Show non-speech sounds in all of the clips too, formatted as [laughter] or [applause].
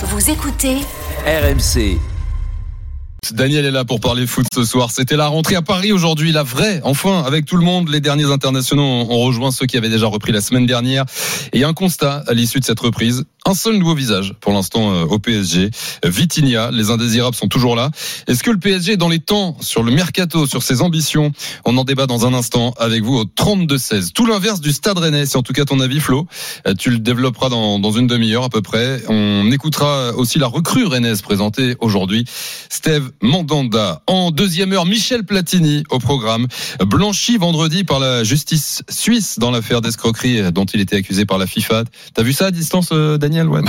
Vous écoutez RMC. Daniel est là pour parler foot ce soir. C'était la rentrée à Paris aujourd'hui, la vraie, enfin, avec tout le monde. Les derniers internationaux ont rejoint ceux qui avaient déjà repris la semaine dernière. Et un constat à l'issue de cette reprise, un seul nouveau visage pour l'instant euh, au PSG. Vitinha, les indésirables sont toujours là. Est-ce que le PSG est dans les temps sur le mercato, sur ses ambitions? On en débat dans un instant avec vous au 32-16. Tout l'inverse du Stade Rennais, c'est en tout cas ton avis Flo. Euh, tu le développeras dans, une demi-heure à peu près. On écoutera aussi la recrue rennaise présentée aujourd'hui. Steve Mandanda. En deuxième heure, Michel Platini au programme. Blanchi vendredi par la justice suisse dans l'affaire d'escroquerie dont il était accusé par la FIFA. T'as vu ça à distance, euh, Daniel ouais.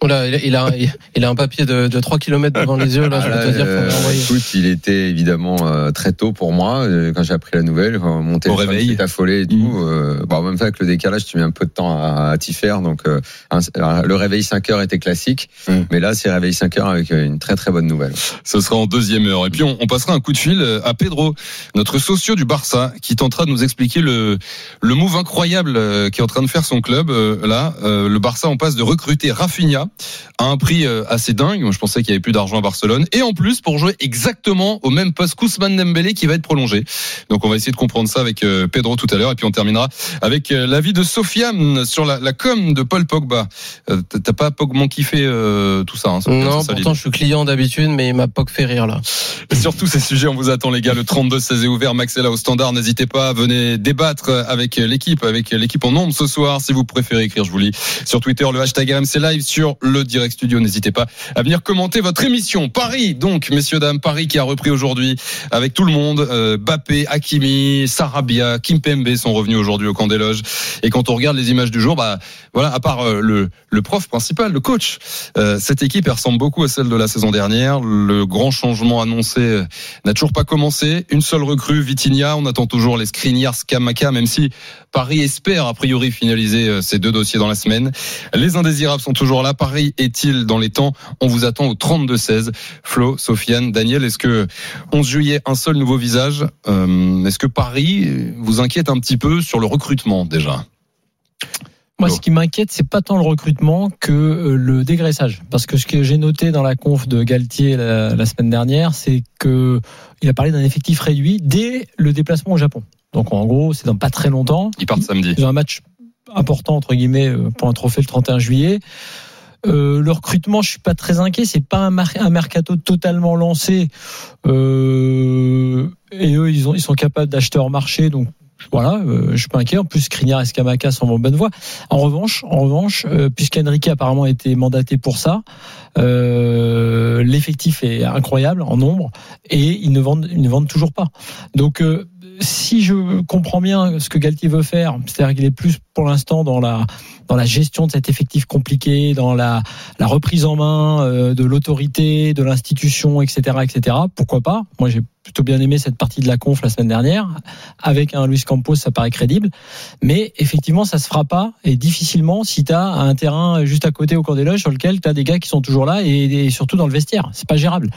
oh là, il, a, il a un papier de, de 3 km devant les yeux. Là, je peux te dire, euh, écoute, il était évidemment euh, très tôt pour moi euh, quand j'ai appris la nouvelle. Mon au réveil, affolé et tout. Mmh. bon, même fait avec le décalage, tu mets un peu de temps à, à t'y faire. Donc, le réveil 5 heures était classique, mmh. mais là, c'est réveil 5 heures avec une très très bonne nouvelle. Ce sera en deuxième heure. Et puis on, on, passera un coup de fil à Pedro, notre socio du Barça, qui tentera de nous expliquer le, le move incroyable euh, qui est en train de faire son club. Euh, là, euh, le Barça en passe de recruter Rafinha à un prix assez dingue. Moi, je pensais qu'il y avait plus d'argent à Barcelone. Et en plus, pour jouer exactement au même poste Kousman Dembélé qui va être prolongé. Donc on va essayer de comprendre ça avec Pedro tout à l'heure. Et puis on terminera avec l'avis de Sofiane sur la, la com de Paul Pogba. T'as pas Pogba kiffé tout ça hein, Non, pourtant je suis client d'habitude, mais il m'a que fait rire là. sur tous ces sujets, on vous attend les gars. Le 32-16 est ouvert. Max est là au standard. N'hésitez pas, venez débattre avec l'équipe, avec l'équipe en nombre ce soir. Si vous préférez écrire, je vous lis sur Twitter le hashtag RMC Live sur le Direct Studio. N'hésitez pas à venir commenter votre émission. Paris, donc, messieurs, dames, Paris qui a repris aujourd'hui avec tout le monde. Euh, Bappé, Hakimi, Sarabia, Kimpembe sont revenus aujourd'hui au camp des loges. Et quand on regarde les images du jour, bah, voilà, à part euh, le, le prof principal, le coach, euh, cette équipe ressemble beaucoup à celle de la saison dernière. Le grand changement annoncé euh, n'a toujours pas commencé. Une seule recrue, Vitinha. On attend toujours les Skriniar, Skamaka, même si Paris espère a priori finaliser euh, ces deux dossiers dans la semaine. Les indésirables sont toujours là. Paris est-il dans les temps? On vous attend au 32-16. Flo, Sofiane, Daniel, est-ce que 11 juillet, un seul nouveau visage Est-ce que Paris vous inquiète un petit peu sur le recrutement déjà? Moi, ce qui m'inquiète, c'est pas tant le recrutement que euh, le dégraissage. Parce que ce que j'ai noté dans la conf de Galtier la, semaine dernière, c'est que il a parlé d'un effectif réduit dès le déplacement au Japon. Donc, en gros, c'est dans pas très longtemps. Il part samedi. Ils ont un match important entre guillemets euh, pour un trophée le 31 juillet. Euh, le recrutement, je suis pas très inquiet. C'est pas un, mercato totalement lancé. Euh, et eux, ils, ont, ils sont capables d'acheter hors marché, donc voilà, euh, je suis pas inquiet. En plus, Skriniar et Skamaka sont en bonne voie. En revanche, en revanche, euh, puisqu'Henrique apparemment été mandaté pour ça, l'effectif est incroyable en nombre et ils ne vendent, ils ne vendent toujours pas. Donc si je comprends bien ce que Galtier veut faire, c'est-à-dire qu'il est plus pour l'instant dans la dans la gestion de cet effectif compliqué, dans la, la reprise en main euh, de l'autorité, de l'institution, etc., etc. Pourquoi pas? Moi, j'ai plutôt bien aimé cette partie de la conf la semaine dernière. Avec un Luis Campos, ça paraît crédible. Mais effectivement, ça se fera pas et difficilement si tu as un terrain juste à côté au cours des loges sur lequel tu as des gars qui sont toujours là et, surtout dans le vestiaire. C'est pas gérable.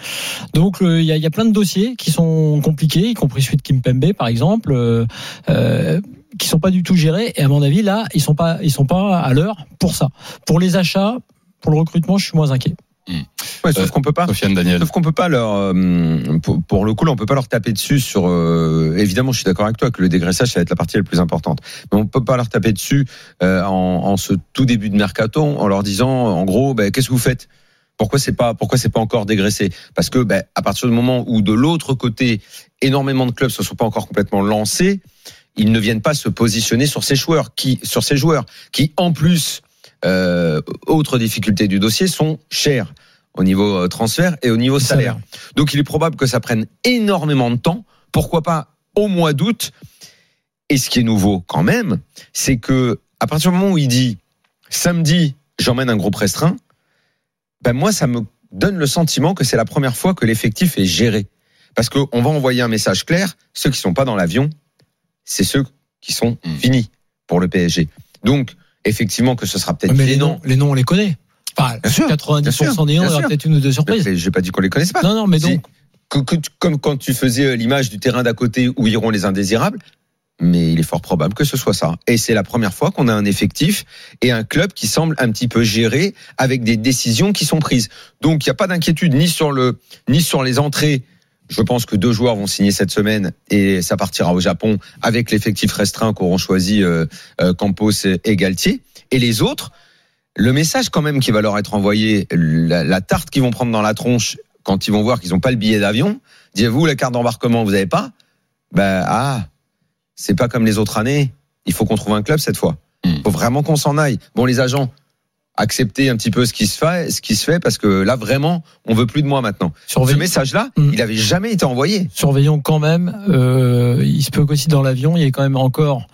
Donc il y, a, y, a, plein de dossiers qui sont compliqués, y compris celui de Kim Pembe par exemple. Euh, euh, qui sont pas du tout gérés et à mon avis là ils sont pas ils sont pas à l'heure pour ça pour les achats pour le recrutement je suis moins inquiet Mmh. Ouais, sauf euh, qu'on peut pas. Daniel. Sauf qu'on peut pas leur, euh, pour, pour, le coup, là, on peut pas leur taper dessus sur. Euh, évidemment, je suis d'accord avec toi que le dégraissage, ça va être la partie la plus importante. Mais on peut pas leur taper dessus euh, en, en, ce tout début de mercato en leur disant, en gros, ben, qu'est-ce que vous faites? Pourquoi c'est pas pourquoi c'est pas encore dégraissé? Parce que ben, à partir du moment où de l'autre côté énormément de clubs se sont pas encore complètement lancés, ils ne viennent pas se positionner sur ces joueurs qui sur ces joueurs qui en plus euh, autre difficulté du dossier sont chers au niveau euh, transfert et au niveau salaire. Donc il est probable que ça prenne énormément de temps. Pourquoi pas au mois d'août? Et ce qui est nouveau quand même, c'est que à partir du moment où il dit samedi, j'emmène un groupe restreint, ben moi ça me donne le sentiment que c'est la première fois que l'effectif est géré. Parce qu'on va envoyer un message clair, ceux qui sont pas dans l'avion, c'est ceux qui sont mmh. finis pour le PSG. Donc, effectivement que ce sera peut-être mais les noms, les noms on les connaît. Enfin, bien 90% sûr, des noms, il y aura peut-être une ou deux surprises. Mais, j'ai pas dit qu'on les connaisse pas. Non, non, mais donc. Que, que, comme quand tu faisais l'image du terrain d'à côté où iront les indésirables, mais il est fort probable que ce soit ça. Et c'est la première fois qu'on a un effectif et un club qui semble un petit peu géré avec des décisions qui sont prises. Donc il n'y a pas d'inquiétude ni sur le ni sur les entrées. Je pense que deux joueurs vont signer cette semaine et ça partira au Japon avec l'effectif restreint qu'auront choisi euh, euh, Campos et Galtier. Et les autres, le message quand même qui va leur être envoyé, la, la tarte qu'ils vont prendre dans la tronche quand ils vont voir qu'ils n'ont pas le billet d'avion, dites-vous la carte d'embarquement, vous n'avez pas? Ben ah, c'est pas comme les autres années. Il faut qu'on trouve un club cette fois. Il Hmm. faut vraiment qu'on s'en aille. Bon, les agents, acceptez un petit peu ce qui se fait, ce qui se fait, parce que là vraiment, on veut plus de moi maintenant. Ce message-là, Mm. il avait jamais été envoyé. Surveillons quand même. euh, il se peut qu'aussi dans l'avion, il y ait quand même encore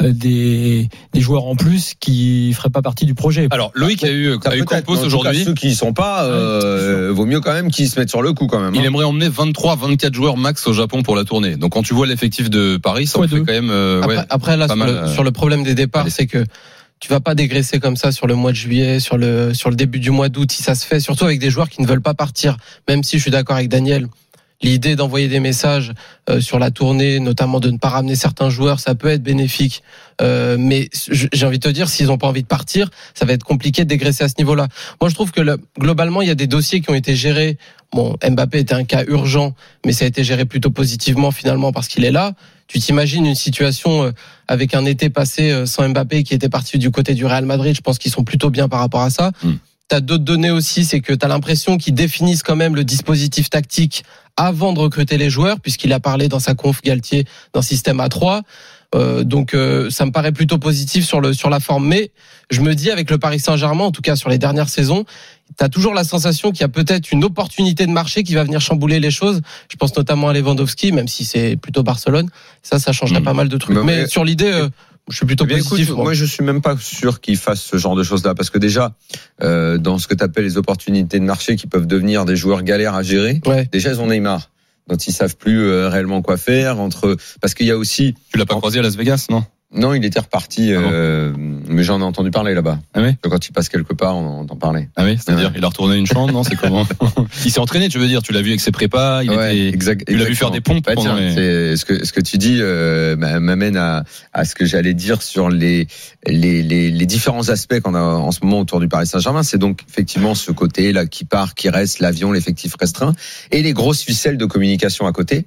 euh, des, des joueurs en plus qui feraient pas partie du projet. Alors, Loïc a eu, a eu Campos aujourd'hui. Ceux qui y sont pas, euh, vaut mieux quand même qu'ils se mettent sur le coup quand même. Il hein. aimerait emmener 23, 24 joueurs max au Japon pour la tournée. Donc quand tu vois l'effectif de Paris, ça en fait quand même. euh, Après, ouais. après, là, pas sur, mal, le, euh, sur le problème des départs, c'est que tu vas pas dégraisser comme ça sur le mois de juillet, sur le, sur le début du mois d'août, si ça se fait, surtout avec des joueurs qui ne veulent pas partir. Même si je suis d'accord avec Daniel, l'idée d'envoyer des messages euh, sur la tournée, notamment de ne pas ramener certains joueurs, ça peut être bénéfique. Euh, mais j'ai envie de te dire, s'ils n'ont pas envie de partir, ça va être compliqué de dégraisser à ce niveau-là. Moi, je trouve que le- globalement, il y a des dossiers qui ont été gérés. Bon, Mbappé était un cas urgent, mais ça a été géré plutôt positivement finalement parce qu'il est là. Tu t'imagines une situation euh, avec un été passé euh, sans Mbappé qui était parti du côté du Real Madrid. Je pense qu'ils sont plutôt bien par rapport à ça. Mm. T'as d'autres données aussi, c'est que t'as l'impression qu'ils définissent quand même le dispositif tactique avant de recruter les joueurs, puisqu'il a parlé dans sa conf Galtier d'un système à 3. Euh, donc euh, ça me paraît plutôt positif sur le sur la forme, mais je me dis avec le Paris Saint-Germain, en tout cas sur les dernières saisons, tu as toujours la sensation qu'il y a peut-être une opportunité de marché qui va venir chambouler les choses. Je pense notamment à Lewandowski, même si c'est plutôt Barcelone. Ça, ça changerait Mm. pas mal de trucs. Bah, mais, mais- sur l'idée, euh, je suis plutôt Eh bien, positif. écoute, moi. moi, je suis même pas sûr qu'ils fassent ce genre de choses-là, parce que déjà, euh, dans ce que tu appelles les opportunités de marché qui peuvent devenir des joueurs galères à gérer, Ouais. déjà ils ont Neymar, dont ils savent plus euh, réellement quoi faire. Entre, parce qu'il y a aussi, Tu l'as pas croisé à Las Vegas, non? Non, il était reparti, Ah bon euh, mais j'en ai entendu parler là-bas. Ah oui Quand il passe quelque part, on entend parler. Ah oui, c'est-à-dire Ouais. il a retourné une chambre, non C'est comment [laughs] Il s'est entraîné, tu veux dire Tu l'as vu avec ses prépas Il Ouais, était. exact- tu l'as vu faire des pompes pendant tiens, les- ce que ce que tu dis euh, m'a- m'amène à, à ce que j'allais dire sur les les, les les différents aspects qu'on a en ce moment autour du Paris Saint-Germain. C'est donc effectivement ce côté là qui part, qui reste, l'avion, l'effectif restreint et les grosses ficelles de communication à côté.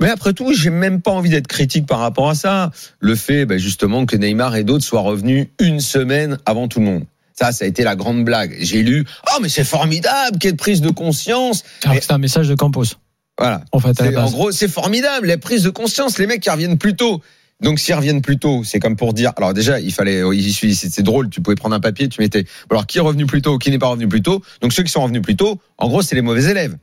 Mais après tout, j'ai même pas envie d'être critique par rapport à ça. Le fait, bah, justement, que Neymar et d'autres soient revenus une semaine avant tout le monde. Ça, ça a été la grande blague. J'ai lu, oh mais c'est formidable, quelle prise de conscience. Alors que c'était un message de Campos. Voilà. En fait, à la C'est- En gros, c'est formidable, les prises de conscience, les mecs qui reviennent plus tôt. Donc s'ils reviennent plus tôt, c'est comme pour dire. Alors déjà, il fallait, c'est c'est drôle. Tu pouvais prendre un papier, tu mettais. Alors qui est revenu plus tôt, qui n'est pas revenu plus tôt. Donc ceux qui sont revenus plus tôt, en gros, c'est les mauvais élèves,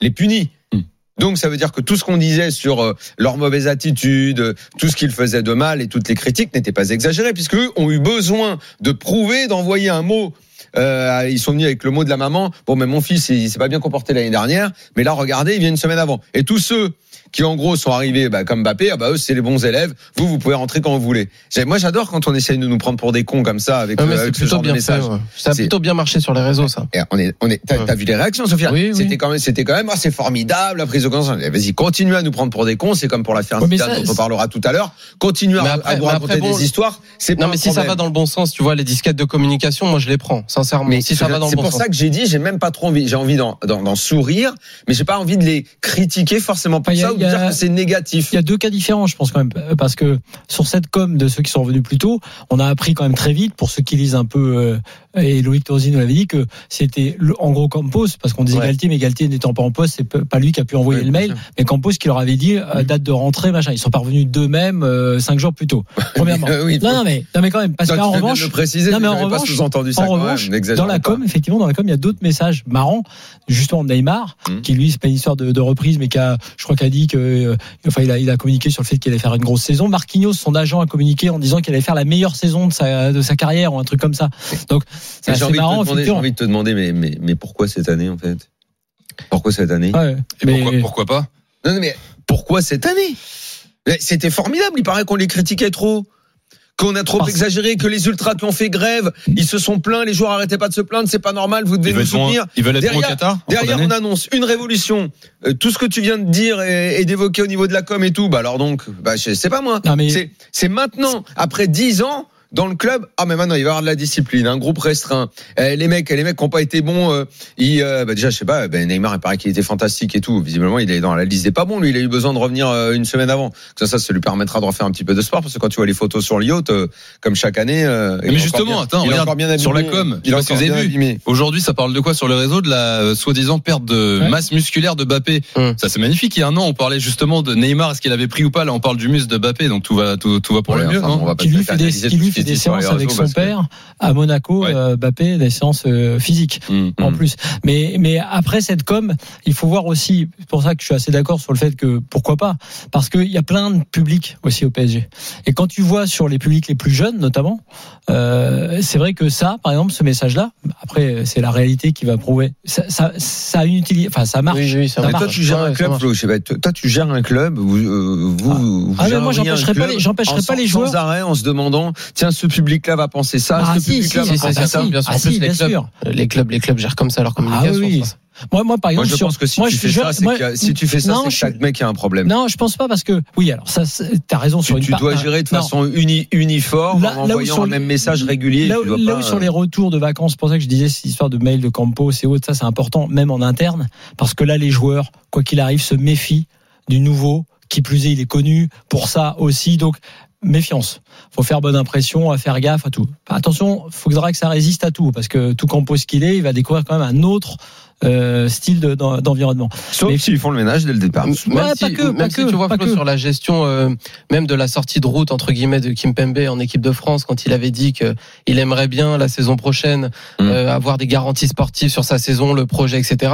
les punis. Hmm. Donc ça veut dire que tout ce qu'on disait sur euh, leur mauvaise attitude, euh, tout ce qu'ils faisaient de mal et toutes les critiques n'étaient pas exagérées, puisque eux ont eu besoin de prouver, d'envoyer un mot. Euh, ils sont venus avec le mot de la maman. Bon, mais mon fils, il s'est pas bien comporté l'année dernière, mais là, regardez, il vient une semaine avant. Et tous ceux qui, en gros, sont arrivés bah, comme Mbappé, ah bah eux, c'est les bons élèves. Vous, vous pouvez rentrer quand vous voulez. Moi, j'adore quand on essaye de nous prendre pour des cons comme ça avec, mais euh, c'est avec ce genre de fait. message. ouais. Ça a C'est- plutôt bien marché sur les réseaux, ça. Et on est, on est, t'as, Ouais. vu les réactions, Sophia Oui, oui. C'était quand même, c'était quand même, ah, c'est formidable la prise de conscience. Eh, Vas-y, continue à nous prendre pour des cons. C'est comme pour la faire Ouais, dont on c'est- parlera tout à l'heure. Continue à, Mais après- à nous raconter bon, des histoires. C'est pas Non, mais si ça va dans le bon sens, tu vois, les disquettes de communication, moi je les prends, sincèrement. Mais si ça va dans le c'est bon pour sens. ça que j'ai dit, j'ai même pas trop envie. J'ai envie d'en, sourire, mais j'ai pas envie de les critiquer forcément pour ça a- que c'est négatif. Il y a deux cas différents, je pense quand même, parce que sur cette com de ceux qui sont revenus plus tôt, on a appris quand même très vite, pour ceux qui lisent un peu, euh, et Loïc Torzi nous l'avait dit, que c'était en gros Campos, parce qu'on disait Ouais. Galtier, mais Galtier n'étant pas en poste, c'est pas lui qui a pu envoyer Ouais, le mail, mais Campos qui leur avait dit euh, date de rentrée, machin. Ils sont pas revenus d'eux-mêmes euh, cinq jours plus tôt. [laughs] Premièrement. [laughs] Oui, non, non, mais, non, mais quand même, parce qu'en revanche, préciser, non, mais en j'avais pas revanche- sous-entendu ça en revanche, même. dans la pas. com, effectivement, dans la com, il y a d'autres messages marrants, justement de Neymar, Mhm. qui lui, c'est pas une histoire de, de reprise, mais qui a, je crois, qu'il a dit que, euh, enfin, il a, il a communiqué sur le fait qu'il allait faire une grosse saison. Marquinhos, son agent, a communiqué en disant qu'il allait faire la meilleure saison de sa, de sa carrière ou un truc comme ça. Donc, c'est Mais J'ai assez envie, de te marrant, demander, j'ai envie de te demander, mais, mais, mais pourquoi cette année en fait? Pourquoi cette année? Ouais. Et Mais- pourquoi, pourquoi pas? Non, non, mais pourquoi cette année? C'était formidable. Il paraît qu'on les critiquait trop. Qu'on a trop Parce- exagéré, que les ultras qui ont fait grève, ils se sont plaints, les joueurs arrêtaient pas de se plaindre, c'est pas normal, vous devez Ils nous bon- soutenir. ils veulent être au Derrière- Qatar en fin Derrière, on annonce une révolution. Euh, tout ce que tu viens de dire et, et d'évoquer au niveau de la com et tout, bah alors donc, bah je sais pas moi. Non, mais- C'est c'est maintenant, après 10 ans. Dans le club, ah mais maintenant il va y avoir de la discipline, un groupe restreint. Eh, les mecs, les mecs qui n'ont pas été bons, euh, ils, euh, bah déjà je sais pas, ben Neymar il paraît qu'il était fantastique et tout. Visiblement il est dans la liste des pas bons. Lui il a eu besoin de revenir euh, une semaine avant. Ça, ça, ça lui permettra de refaire un petit peu de sport parce que quand tu vois les photos sur le yacht, euh, comme chaque année. euh, il Mais justement, bien- attends, il regarde, sur la com, il si encore vous avez bien vu. abîmé. Aujourd'hui, ça parle de quoi sur les réseaux De la euh, soi-disant perte de Ouais. masse musculaire de Mbappé. Hum. Ça, c'est magnifique. Il y a un an, on parlait justement de Neymar, est-ce qu'il avait pris ou pas? Là, on parle du muscle de Mbappé, donc tout va, tout, tout va pour Ouais, le mieux, enfin, non? on va pas qui lui fait des, qui lui fait des séances avec son que- père à Monaco, Ouais. euh, Mbappé, des séances euh, physiques Hum. en Mm. plus. Mais mais après cette com, il faut voir aussi. C'est pour ça que je suis assez d'accord sur le fait que pourquoi pas, parce qu'il y a plein de publics aussi au PSG. Et quand tu vois sur les publics les plus jeunes, notamment, euh, c'est vrai que ça, par exemple, ce message-là. Après, c'est la réalité qui va prouver. Ça, ça, ça a une utilité. Enfin, ça marche. Oui, oui, ça marche. toi, tu gères Ouais, un club. Flo. Je sais pas, toi, tu gères un club. Vous, euh, vous, vous Ah, mais moi, j'empêcherai pas les- j'empêcherai en pas les sans joueurs. arrêt en se demandant, tiens, ce public-là va penser ça, Ah, ce si, public-là si, va si, penser ah, ça. si. bien sûr. Ah, En plus, les clubs, sûr. les clubs, les clubs gèrent comme ça leur Ah communication. oui. ça. Moi, moi, par Moi, exemple, je sur- pense que si moi, tu fais ça, c'est moi- qu'il y a- si tu fais ça, Non, c'est que je chaque mec a un problème. Non, je pense pas parce que oui, alors ça, c'est- t'as raison sur tu, une tu part- dois gérer de non. façon uni- uniforme Là- en là où envoyant sur les- même message régulier. Là, tu dois où- là pas, où sur euh, les retours de vacances, c'est pour ça que je disais cette histoire de mail de Campos et autres, ça c'est important, même en interne, parce que là les joueurs, quoi qu'il arrive, se méfient du nouveau. Qui plus est, il est connu pour ça aussi, donc méfiance. Faut faire bonne impression, à faire gaffe à tout. Attention, faudra que ça résiste à tout, parce que tout Campos qu'il est, il va découvrir quand même un autre euh, style de- d'en- d'environnement. Sauf mais- s'ils font le ménage dès le départ. Même Ouais, si, pas que, même pas si que, tu vois pas Flo, que. sur la gestion euh, même de la sortie de route entre guillemets de Kimpembe en équipe de France quand il avait dit que il aimerait bien la saison prochaine Mm. euh, avoir des garanties sportives sur sa saison, le projet, etc.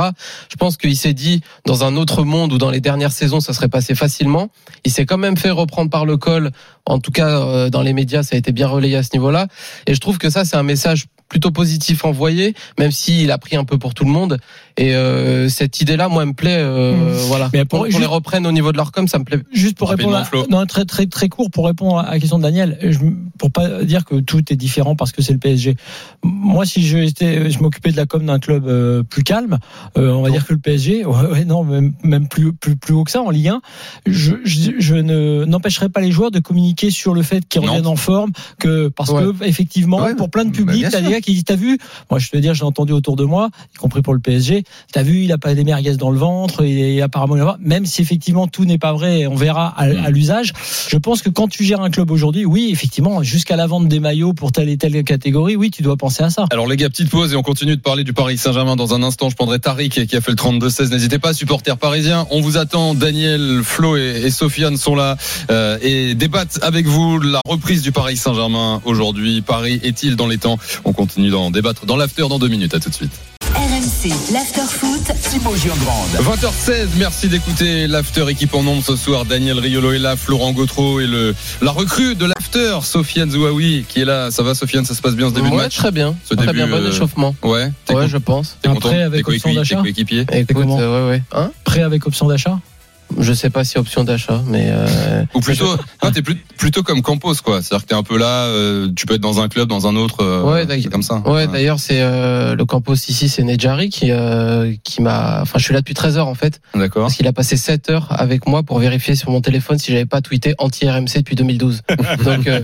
Je pense qu'il s'est dit dans un autre monde où dans les dernières saisons ça serait passé facilement. Il s'est quand même fait reprendre par le col. En tout cas euh, dans les médias ça a été bien relayé à ce niveau-là. Et je trouve que ça c'est un message plutôt positif envoyé, même s'il a pris un peu pour tout le monde. Et euh, cette idée-là, moi, elle me plaît. euh, Mm. Voilà. Mais pour- Qu'on juste- les reprenne au niveau de leur com, ça me plaît. Juste pour répondre, à, non, très très très court pour répondre à la question de Daniel, je, pour pas dire que tout est différent parce que c'est le PSG. Moi, si je étais, je m'occupais de la com d'un club euh, plus calme, euh, on va dire que le PSG, [laughs] ouais, ouais, non, même, même plus, plus plus haut que ça en Ligue 1, je, je, je ne n'empêcherai pas les joueurs de communiquer sur le fait qu'ils reviennent en forme, que parce Ouais. que effectivement, Ouais, pour plein de bah, publics, t'as des gars qui disent, t'as vu, moi je te veux dire, j'ai entendu autour de moi, y compris pour le PSG, t'as vu, il a pas des merguez dans le ventre, et apparemment, même si effectivement tout n'est pas vrai, on verra à, Mm. à l'usage. Je pense que quand tu gères un club aujourd'hui, oui, effectivement, jusqu'à la vente des maillots pour telle et telle catégorie, oui, tu dois penser à ça. Alors les gars, petite pause et on continue de parler du Paris Saint-Germain dans un instant. Je prendrai Tariq qui a fait le 32-16. N'hésitez pas, supporters parisiens. On vous attend. Daniel, Flo et, et Sofiane sont là euh, et débattent avec vous la reprise du Paris Saint-Germain aujourd'hui. Paris est-il dans les temps? On continue d'en débattre dans l'after dans deux minutes. À tout de suite. RMC, l'after-foot. Thibaut Giangrande. 20h16, merci d'écouter l'after équipe en nombre ce soir. Daniel Riolo est là, Florent Gautreau et le la recrue de l'after, Sofiane Zouaoui qui est là. Ça va Sofiane, ça se passe bien ce début de Ouais, match très bien. Ce très début, bien, bon euh, échauffement. Ouais, Ouais, con- je pense. t'es content avec option d'achat tes coéquipiers Écoute, comment euh, ouais, ouais. Hein Prêt avec option d'achat je sais pas si option d'achat, mais euh, Ou plutôt, non, t'es plus- plutôt comme Campos, quoi. C'est-à-dire que t'es un peu là, euh, tu peux être dans un club, dans un autre, euh, Ouais, comme ça. ouais. D'ailleurs, c'est euh, le campus ici, c'est Nedjari qui euh, qui m'a. Enfin, je suis là depuis 13 heures en fait, D'accord. parce qu'il a passé 7 heures avec moi pour vérifier sur mon téléphone si j'avais pas tweeté anti RMC depuis 2012. [laughs] Donc euh,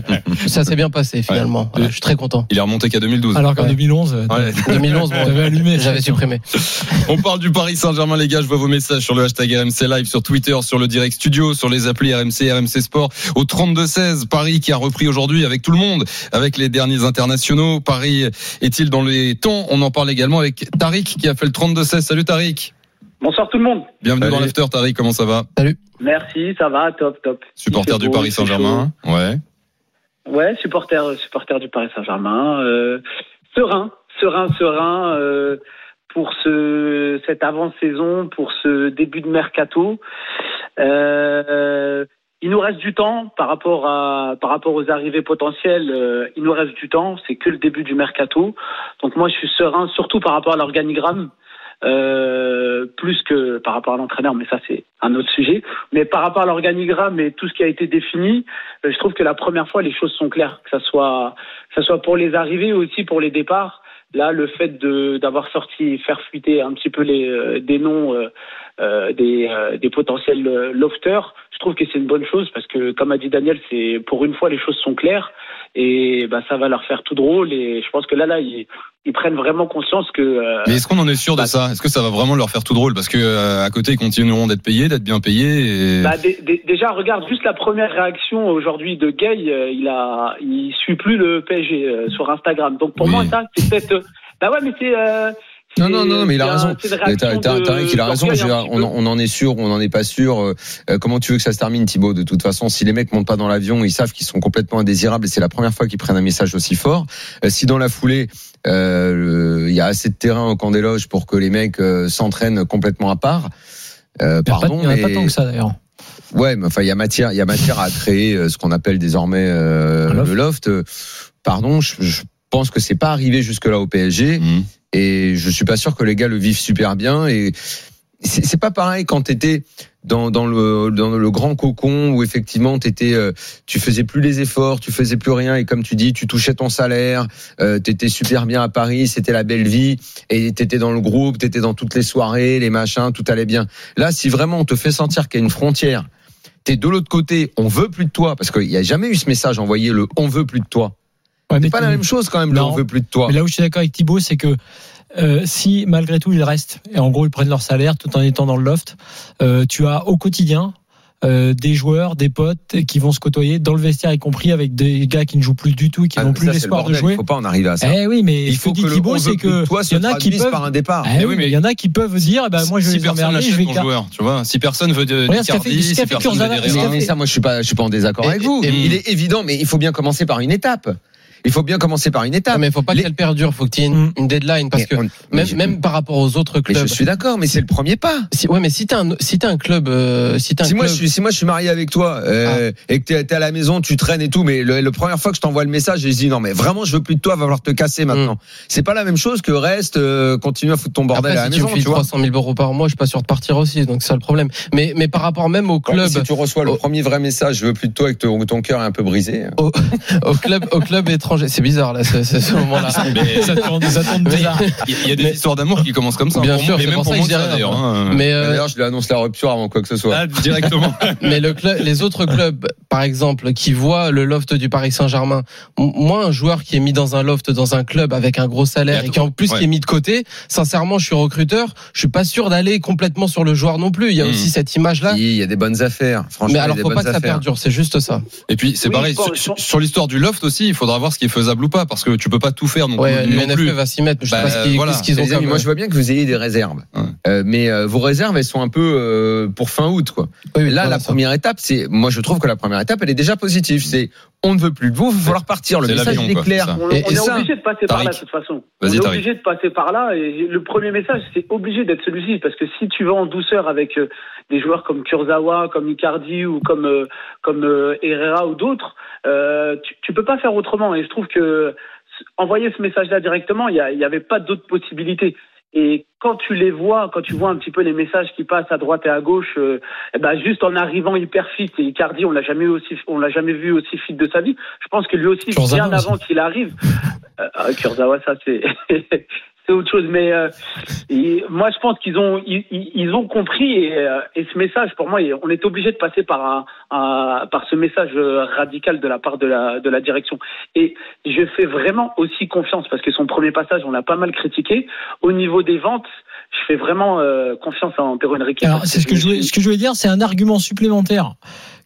ça s'est bien passé finalement. Ouais. Je suis très content. Il est remonté qu'à 2012. Alors qu'en Ouais. 2011, euh, Ouais. 2011, bon, allumé. j'avais supprimé. [laughs] On parle du Paris Saint-Germain, les gars. Je vois vos messages sur le hashtag RMC Live, sur Twitter, sur le Direct Studio, sur les applis RMC, RMC Sport. Au 32-16, Paris qui a repris aujourd'hui avec tout le monde, avec les derniers internationaux. Paris est-il dans les temps On en parle également avec Tariq qui a fait le 32-16. Salut Tariq. Bonsoir tout le monde. Bienvenue Salut. dans l'after, Tariq. Comment ça va? Merci, ça va, top, top. Supporter du beau, Paris Saint-Germain. Ouais. Ouais, supporter, supporter du Paris Saint-Germain. Euh, serein, serein, serein euh, pour ce cette avant-saison, pour ce début de mercato. Euh, il nous reste du temps par rapport à par rapport aux arrivées potentielles. euh, il nous reste du temps. C'est que le début du mercato. Donc moi, je suis serein, surtout par rapport à l'organigramme. euh, plus que par rapport à l'entraîneur, mais ça c'est un autre sujet. Mais par rapport à l'organigramme et tout ce qui a été défini, euh, je trouve que la première fois les choses sont claires, que ça soit, que ça soit pour les arrivées ou aussi pour les départs. Là, le fait de d'avoir sorti, faire fuiter un petit peu les euh, des noms euh, euh, des, euh, des potentiels euh, lofters, je trouve que c'est une bonne chose parce que, comme a dit Daniel, c'est pour une fois les choses sont claires et bah, ça va leur faire tout drôle. Et je pense que là, là, ils, ils prennent vraiment conscience que. euh, Mais est-ce qu'on en est sûr de bah, ça? Est-ce que ça va vraiment leur faire tout drôle? Parce que euh, à côté, ils continueront d'être payés, d'être bien payés. Et... Bah, dé- dé- déjà, regarde juste la première réaction aujourd'hui de Gay. euh, il a, il suit plus le PSG euh, sur Instagram. Donc pour Oui. moi, ça, c'est peut-être. euh, bah ouais, mais c'est. Non, non, non, mais il a raison. il a raison. on, en est sûr on n'en est pas sûr. Euh, euh, comment tu veux que ça se termine, Thibaut De toute façon, si les mecs montent pas dans l'avion, ils savent qu'ils sont complètement indésirables et c'est la première fois qu'ils prennent un message aussi fort. Euh, si dans la foulée, euh, il y a assez de terrain au camp des loges pour que les mecs s'entraînent complètement à part. Euh, Il n'y en a pas- pardon, il y en a pas mais- tant que ça d'ailleurs. Ouais, mais enfin, il y a matière, il y a matière à créer ce qu'on appelle désormais euh, loft. le loft. Pardon, je, je pense que c'est pas arrivé jusque là au PSG Mhm. Et je suis pas sûr que les gars le vivent super bien. Et c'est pas pareil quand t'étais dans, dans le grand cocon où effectivement t'étais euh, tu faisais plus les efforts tu faisais plus rien. Et comme tu dis tu touchais ton salaire euh, t'étais super bien à Paris c'était la belle vie. Et t'étais dans le groupe t'étais dans toutes les soirées les machins tout allait bien. Là si vraiment on te fait sentir qu'il y a une frontière t'es de l'autre côté on veut plus de toi parce qu'il y a jamais eu ce message envoyé le on veut plus de toi Ouais, c'est pas la même chose quand même Non. on veut plus de toi Mais là où je suis d'accord avec Thibaut, c'est que euh, si malgré tout ils restent et en gros ils prennent leur salaire tout en étant dans le loft, euh, tu as au quotidien euh, des joueurs, des potes qui vont se côtoyer dans le vestiaire, y compris avec des gars qui ne jouent plus du tout, et qui Ah, n'ont plus le l'espoir de jouer. il faut pas en arriver à ça Eh oui, mais il faut que Thibaut, c'est que toi il y en a qui peuvent. par un départ. Eh Eh oui, mais il y en a qui peuvent dire, eh ben, moi je vais si les emmerder, je vais car- joueur, tu vois. Si personne veut de Regarde si personne veut ça, moi, je suis pas, je suis pas en désaccord avec vous. il est évident, mais il faut bien commencer par une étape. Il faut bien commencer par une étape. Non, mais il faut pas Les- qu'elle perdure, faut que tu aies une, Mm. une deadline parce Mais que on- même, je- même par rapport aux autres mais clubs. je suis d'accord, mais c'est le premier pas. Si, ouais, mais si t'es un, si un club, euh, si un Si moi, club, je suis, si moi je suis marié avec toi euh, et que t'es es à la maison, tu traînes et tout, mais le, la première fois que je t'envoie le message, et je dis non mais vraiment je veux plus de toi, va falloir te casser maintenant. C'est pas la même chose que reste, euh, continue à foutre ton bordel après, à la si tu maison, me tu vois. 300 000 euros par mois, je suis pas sûr de partir aussi, donc c'est ça le problème. Mais, mais par rapport même au club, si tu reçois le premier vrai message, je veux plus de toi et que ton, ton cœur est un peu brisé. [laughs] au club, au club étranger, c'est bizarre là, ce, ce, [laughs] moment-là. Mais Ça tourne, ça tourne bizarre. Il y a- il y des Mais- histoires d'amour qui commencent comme ça. Bien pour sûr, c'est pour pour ça que d'ailleurs. hein. Mais euh, D'ailleurs, je lui annonce la rupture avant quoi que ce soit. Ah, directement. [laughs] Mais le club, les autres clubs, par exemple, qui voient le loft du Paris Saint-Germain, moi, un joueur qui est mis dans un loft dans un club avec un gros salaire Et et qui en plus ouais. qui est mis de côté, sincèrement, je suis recruteur, je suis pas sûr d'aller complètement sur le joueur non plus. Il y a Mhm. aussi cette image-là. Il y a des bonnes affaires. Franchement, Mais il alors, y a des faut pas que ça perdure, c'est juste ça. Et puis c'est Oui, pareil sur, sur l'histoire du loft aussi, il faudra voir ce qui est faisable ou pas parce que tu peux pas tout faire non, Ouais, plus- non l'UNFP plus. va s'y mettre. Je sais Bah, pas ce qu'ils voilà. qu'ils ont amis, comme. moi je vois bien que vous ayez des réserves, Ouais. Euh, mais euh, vos réserves elles sont un peu euh, pour fin août quoi. Oui, oui, Là la ça. première étape c'est, moi je trouve que la première étape elle est déjà positive, c'est on ne veut plus de vous, il va falloir partir. Le message est clair. On, Et- on et est ça, obligé de passer par là de toute façon. Vas-y, on est Tariq. obligé de passer par là et le premier message c'est obligé d'être celui-ci parce que si tu vas en douceur avec euh, des joueurs comme Kurzawa, comme Icardi ou comme euh, comme euh, Herrera ou d'autres, euh, tu, tu peux pas faire autrement et je trouve que envoyer ce message-là directement, il y, a- il y avait pas d'autres possibilités. Et quand tu les vois, quand tu vois un petit peu les messages qui passent à droite et à gauche, euh, eh ben juste en arrivant hyper fit, et Icardi, on l'a jamais eu aussi, on l'a jamais vu aussi fit de sa vie. Je pense que lui aussi, Kurzawa bien aussi. avant qu'il arrive, euh, ah, Kurzawa, ça c'est [laughs] c'est autre chose. Mais euh, et moi, je pense qu'ils ont ils, ont compris et, euh, et ce message, pour moi, on est obligé de passer par un, un- par ce message euh, radical de la part de la de la direction. Et je fais vraiment aussi confiance parce que son premier passage, on l'a pas mal critiqué. Au niveau des ventes, je fais vraiment euh, confiance en Pedro Henrique. Alors, c'est ce que je voulais, ce que je voulais dire, c'est un argument supplémentaire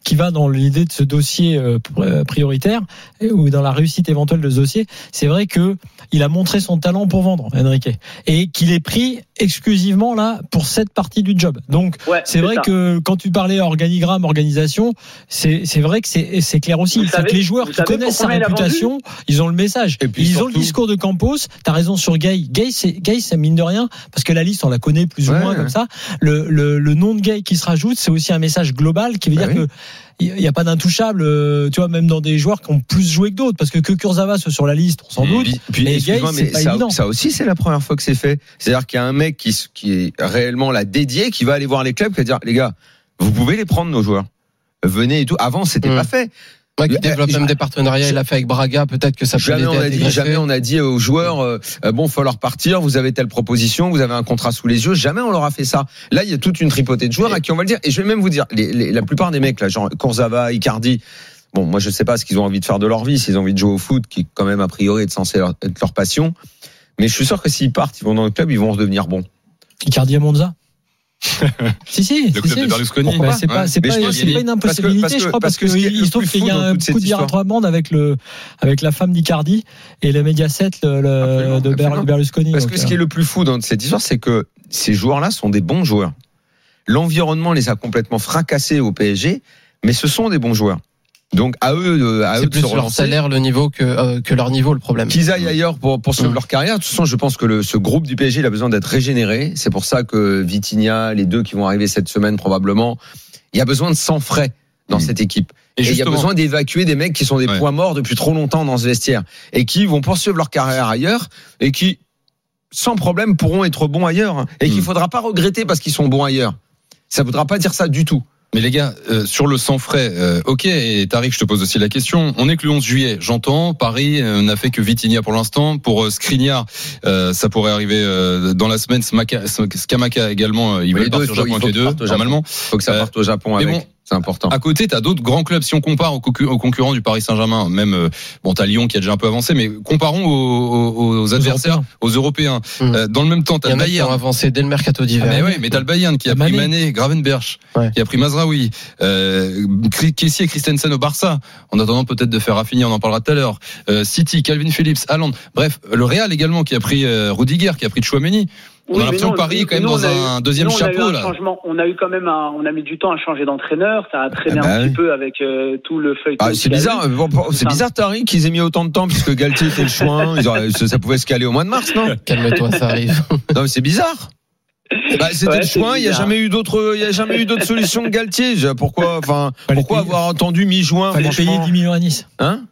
qui va dans l'idée de ce dossier euh, euh, prioritaire ou dans la réussite éventuelle de ce dossier. C'est vrai que il a montré son talent pour vendre, Enrique, et qu'il est pris exclusivement là pour cette partie du job. Donc, Ouais, c'est vrai ça. que quand tu parlais organigramme, organisation, c'est c'est vrai que c'est c'est clair aussi. Que les joueurs qui connaissent sa il réputation, ils ont le message. Et puis ils ont le discours de Campos. T'as raison sur Gay. Gay, c'est Gay, c'est mine de rien parce que la liste on la connaît plus ou Ouais. moins comme ça. Le, le, le nom de Gay qui se rajoute, c'est aussi un message global qui veut Bah dire oui. que il n'y a pas d'intouchable, euh, tu vois, même dans des joueurs qui ont plus joué que d'autres, parce que que Kurzawa soit sur la liste, on s'en doute. Puis, puis, Mais excuse-moi, Gay, c'est mais pas ça, évident. ça aussi, c'est la première fois que c'est fait. C'est-à-dire qu'il y a un mec qui, qui est réellement là dédié, qui va aller voir les clubs, qui va dire, les gars, vous pouvez les prendre, nos joueurs. Venez et tout. Avant, c'était Mm. pas fait. Ouais, qui développe même des partenariats, il a fait avec Braga, peut-être que ça peut Jamais on a dit, jamais on a dit aux joueurs, euh, euh, bon, faut leur partir, vous avez telle proposition, vous avez un contrat sous les yeux. Jamais on leur a fait ça. Là, il y a toute une tripotée de joueurs à qui on va le dire. Et je vais même vous dire, les, les- la plupart des mecs, là, genre Kurzawa, Icardi, bon, moi, je sais pas ce qu'ils ont envie de faire de leur vie, s'ils ont envie de jouer au foot, qui, quand même, a priori, est censé leur- être leur passion. Mais je suis sûr que s'ils partent, ils vont dans le club, ils vont redevenir bons. Icardi à Monza? [laughs] si, si. Le si, club si. de Berlusconi. Bah, c'est pas, c'est une impossibilité, parce que- je crois, parce qu'il le se trouve plus qu'il y a un coup de histoire. bande avec le, avec la femme d'Icardi et le Mediaset le, le- Absolument, de absolument. Berlusconi. Parce Donc, que ce qui est le plus fou dans cette histoire, c'est que ces joueurs-là sont des bons joueurs. L'environnement les a complètement fracassés au PSG, mais ce sont des bons joueurs. Donc à eux, de- à eux C'est de plus se leur salaire, le niveau que, euh, que leur niveau, le problème. Qu'ils aillent ailleurs pour poursuivre Mm. leur carrière. De toute façon, je pense que le, ce groupe du PSG il a besoin d'être régénéré. C'est pour ça que Vitinha, les deux qui vont arriver cette semaine probablement, il y a besoin de sang frais dans Mm. cette équipe. Et Et il y a besoin d'évacuer des mecs qui sont des Ouais. points morts depuis trop longtemps dans ce vestiaire et qui vont poursuivre leur carrière ailleurs et qui, sans problème, pourront être bons ailleurs et qu'il Mm. faudra pas regretter parce qu'ils sont bons ailleurs. Ça voudra pas dire ça du tout. Mais les gars, euh, sur le sang frais, euh, ok, et Tariq, je te pose aussi la question. On est que le 11 juillet, j'entends. Paris euh, n'a fait que Vitinha pour l'instant. Pour euh, Skriniar, euh, ça pourrait arriver euh, dans la semaine. Smaka- Skamaka également, il Oui, veut partir au Japon avec les deux, normalement. Faut que ça parte au Japon avec. C'est important. À côté, t'as d'autres grands clubs. Si on compare aux, concu- aux concurrents du Paris Saint-Germain, même euh, bon, t'as Lyon qui a déjà un peu avancé, mais comparons aux, aux- aux adversaires, aux Européens. Mm. Euh, dans le même temps, t'as a qui ont Bayern. avancé dès le mercato Ah, d'hiver. mais ouais, mais t'as le Bayern qui a pris Mané. Gravenberch, Ouais. qui a pris Mazraoui, euh, Kessie et Christensen au Barça. En attendant peut-être de faire Rafinha, on en parlera tout à l'heure. Euh, City, Calvin Phillips, Haaland. Bref, le Real également qui a pris euh, Rudiger, qui a pris Chouameni. On a l'impression que Paris est quand même dans eu- un deuxième nous, chapeau un là. changement. On a eu quand même un, on a mis du temps à changer d'entraîneur. Ça a traîné Ah bah un oui. petit peu avec euh, tout le feuilleton. Ah, c'est bizarre, bon, c'est bizarre Tariq qu'ils aient mis autant de temps puisque Galtier était le choix. Ils auraient- ça pouvait se caler au mois de mars, non? Calme-toi, ça arrive. [laughs] Non, mais c'est bizarre. Bah, c'était Ouais, le choix. Il y a jamais eu d'autre, il y a jamais eu d'autre solution que Galtier. Pourquoi, enfin, pourquoi avoir attendu mi-juin fallait payer franchement 10 millions à Nice. Hein?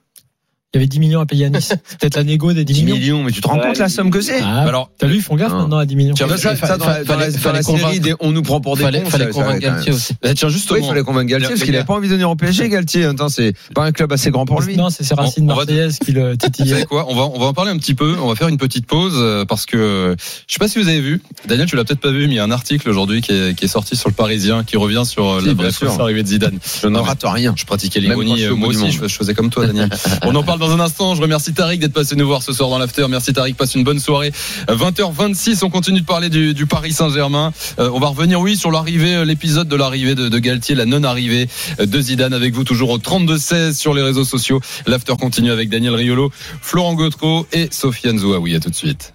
Il y avait 10 millions à payer à Nice. C'est peut-être la négo des 10 10 millions. millions, mais tu te rends Ouais, compte la somme que c'est Ah, alors, T'as vu, ils font gaffe Non. maintenant à 10 millions. Tiens, Ça, ça, ça, dans la, dans la- Fallait- dans fallait la série, convaincre. des- on nous prend pour des Fallait, cons. fallait ça- convaincre Galtier aussi. bah, tiens, Oui, justement. il fallait convaincre Galtier parce qu'il n'avait pas envie de venir au PSG, Galtier. Attends, c'est pas un club assez grand pour lui. Non, c'est ces racines marseillaises qui le [laughs] Vous titillaient. savez quoi on va, on va en parler un petit peu. On va faire une petite pause euh, parce que je sais pas si vous avez vu. Daniel, tu l'as peut-être pas vu, mais il y a un article aujourd'hui qui est, qui est sorti sur le Parisien qui revient sur euh, la vraie arrivée de Zidane. Je ne Non, mais- rate rien. Je pratiquais l'ironie, euh, au moi aussi, je faisais comme toi, Daniel. [laughs] On en parle dans un instant. Je remercie Tariq d'être passé nous voir ce soir dans l'after. Merci Tariq, passe une bonne soirée. 20h26, on continue de parler du, Paris Saint-Germain. Euh, on va revenir, oui, sur l'arrivée, euh, l'épisode de l'arrivée de, Galtier, la non-arrivée euh, de Zidane avec vous toujours au 32-16 sur les réseaux sociaux. L'after continue avec Daniel Riolo, Florent Gautreau et Sofiane Zouaoui. À tout de suite.